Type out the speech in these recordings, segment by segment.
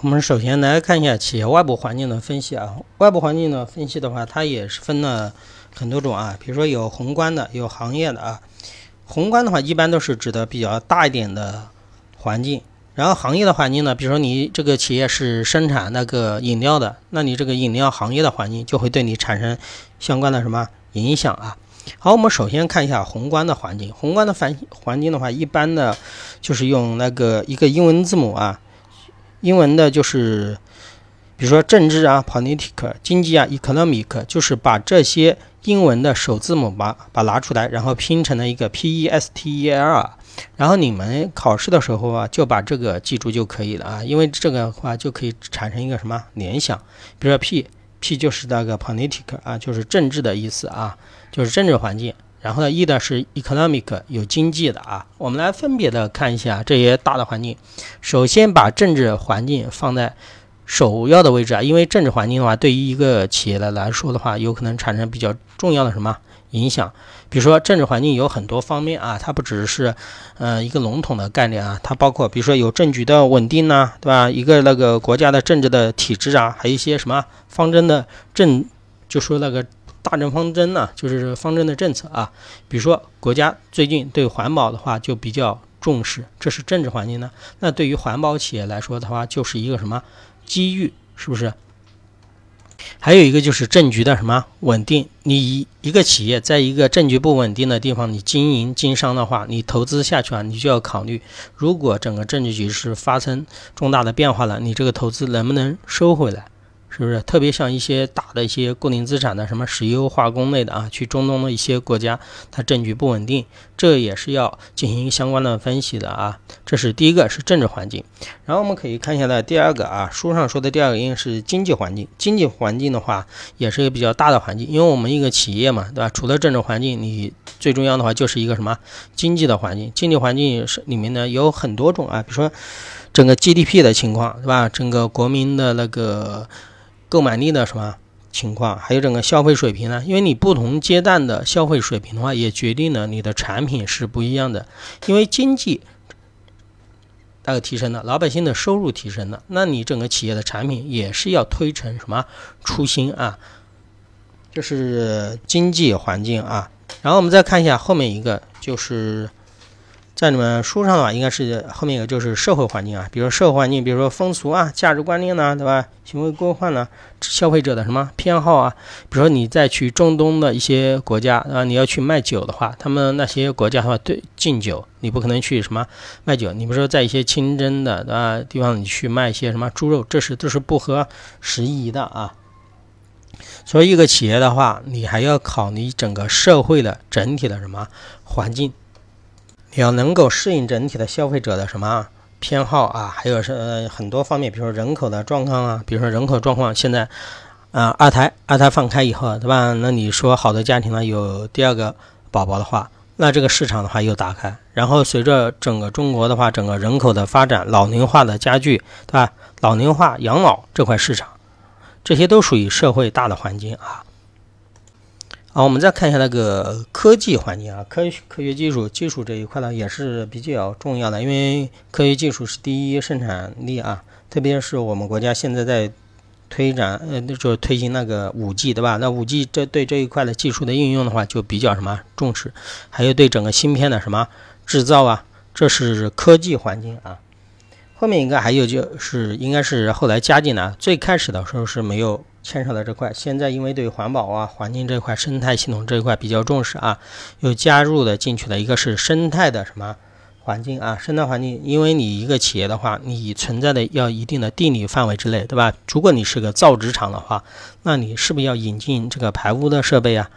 我们首先来看一下企业外部环境的分析啊。外部环境的分析的话，它也是分了很多种啊。比如说有宏观的，有行业的啊。宏观的话，一般都是指的比较大一点的环境。然后行业的环境呢，比如说你这个企业是生产那个饮料的，那你这个饮料行业的环境就会对你产生相关的什么影响啊？好，我们首先看一下宏观的环境。宏观的环环境的话，一般的就是用那个一个英文字母啊，英文的就是，比如说政治啊，politic，经济啊，economic，就是把这些英文的首字母把把拿出来，然后拼成了一个 p e s t e l。然后你们考试的时候啊，就把这个记住就可以了啊，因为这个话就可以产生一个什么联想，比如说 P，P 就是那个 politic 啊，就是政治的意思啊，就是政治环境。然后呢，E 的是 economic，有经济的啊。我们来分别的看一下这些大的环境。首先把政治环境放在首要的位置啊，因为政治环境的话，对于一个企业的来说的话，有可能产生比较重要的什么？影响，比如说政治环境有很多方面啊，它不只是，呃，一个笼统的概念啊，它包括比如说有政局的稳定呐，对吧？一个那个国家的政治的体制啊，还有一些什么方针的政，就说那个大政方针呢，就是方针的政策啊。比如说国家最近对环保的话就比较重视，这是政治环境呢。那对于环保企业来说的话，就是一个什么机遇，是不是？还有一个就是政局的什么稳定，你一个企业在一个政局不稳定的地方，你经营经商的话，你投资下去啊，你就要考虑，如果整个政治局势发生重大的变化了，你这个投资能不能收回来？是不是特别像一些大的一些固定资产的什么石油化工类的啊，去中东的一些国家，它政局不稳定，这也是要进行相关的分析的啊。这是第一个是政治环境，然后我们可以看一下的，第二个啊，书上说的第二个应该是经济环境。经济环境的话，也是一个比较大的环境，因为我们一个企业嘛，对吧？除了政治环境，你最重要的话就是一个什么经济的环境。经济环境是里面呢有很多种啊，比如说整个 GDP 的情况，对吧？整个国民的那个。购买力的什么情况，还有整个消费水平呢？因为你不同阶段的消费水平的话，也决定了你的产品是不一样的。因为经济那个提升了，老百姓的收入提升了，那你整个企业的产品也是要推陈什么出新啊？这是经济环境啊。然后我们再看一下后面一个，就是。在你们书上的话，应该是后面一个就是社会环境啊，比如社会环境，比如说风俗啊、价值观念呢，对吧？行为规范呢，消费者的什么偏好啊？比如说你再去中东的一些国家啊，你要去卖酒的话，他们那些国家的话对禁酒，你不可能去什么卖酒。你比如说在一些清真的对吧地方，你去卖一些什么猪肉，这是都是不合时宜的啊。所以一个企业的话，你还要考虑整个社会的整体的什么环境。你要能够适应整体的消费者的什么偏好啊？还有是很多方面，比如说人口的状况啊，比如说人口状况现在，啊二胎二胎放开以后，对吧？那你说好的家庭呢有第二个宝宝的话，那这个市场的话又打开。然后随着整个中国的话，整个人口的发展，老龄化的加剧，对吧？老龄化养老这块市场，这些都属于社会大的环境啊。好，我们再看一下那个科技环境啊，科科学技术技术这一块呢也是比较重要的，因为科学技术是第一生产力啊，特别是我们国家现在在推展，呃，就推行那个五 G，对吧？那五 G 这对这一块的技术的应用的话，就比较什么重视，还有对整个芯片的什么制造啊，这是科技环境啊。后面一个还有就是应该是后来加进来，最开始的时候是没有。牵扯到这块，现在因为对环保啊、环境这块、生态系统这一块比较重视啊，又加入的进去的一个是生态的什么环境啊？生态环境，因为你一个企业的话，你存在的要一定的地理范围之内，对吧？如果你是个造纸厂的话，那你是不是要引进这个排污的设备啊？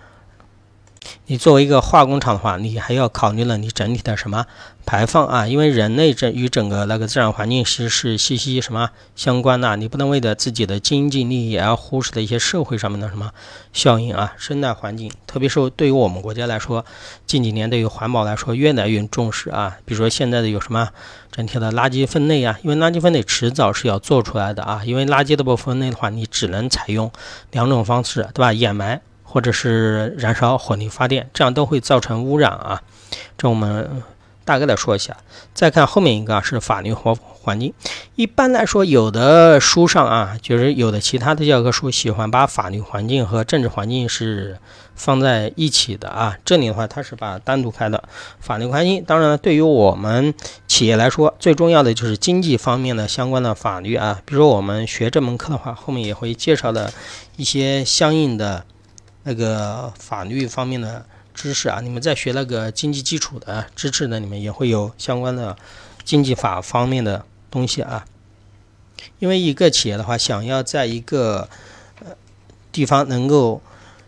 你作为一个化工厂的话，你还要考虑了你整体的什么排放啊？因为人类这与整个那个自然环境其实是息息什么相关的，你不能为了自己的经济利益而忽视的一些社会上面的什么效应啊？生态环境，特别是对于我们国家来说，近几年对于环保来说越来越重视啊。比如说现在的有什么整体的垃圾分类啊？因为垃圾分类迟早是要做出来的啊。因为垃圾的不分类的话，你只能采用两种方式，对吧？掩埋。或者是燃烧火力发电，这样都会造成污染啊。这我们大概的说一下。再看后面一个是法律和环境。一般来说，有的书上啊，就是有的其他的教科书喜欢把法律环境和政治环境是放在一起的啊。这里的话，它是把单独开的法律环境。当然了，对于我们企业来说，最重要的就是经济方面的相关的法律啊。比如我们学这门课的话，后面也会介绍的一些相应的那个法律方面的知识啊。你们在学那个经济基础的知识呢，里面也会有相关的经济法方面的。东西啊，因为一个企业的话，想要在一个呃地方能够，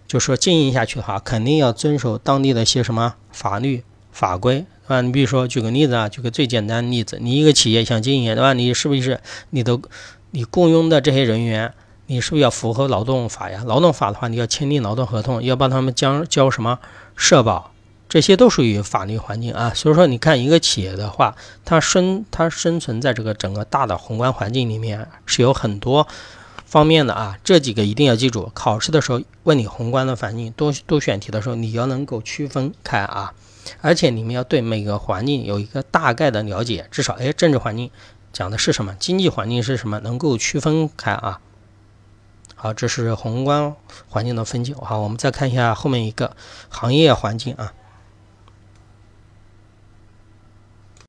就说经营下去的话，肯定要遵守当地的一些什么法律法规，对吧？你比如说举个例子啊，举个最简单的例子，你一个企业想经营，对吧？你是不是你的你雇佣的这些人员，你是不是要符合劳动法呀？劳动法的话，你要签订劳动合同，要帮他们交交什么社保？这些都属于法律环境啊，所以说你看一个企业的话，它生它生存在这个整个大的宏观环境里面是有很多方面的啊，这几个一定要记住。考试的时候问你宏观的环境多多选题的时候，你要能够区分开啊，而且你们要对每个环境有一个大概的了解，至少哎政治环境讲的是什么，经济环境是什么，能够区分开啊。好，这是宏观环境的分析。好，我们再看一下后面一个行业环境啊。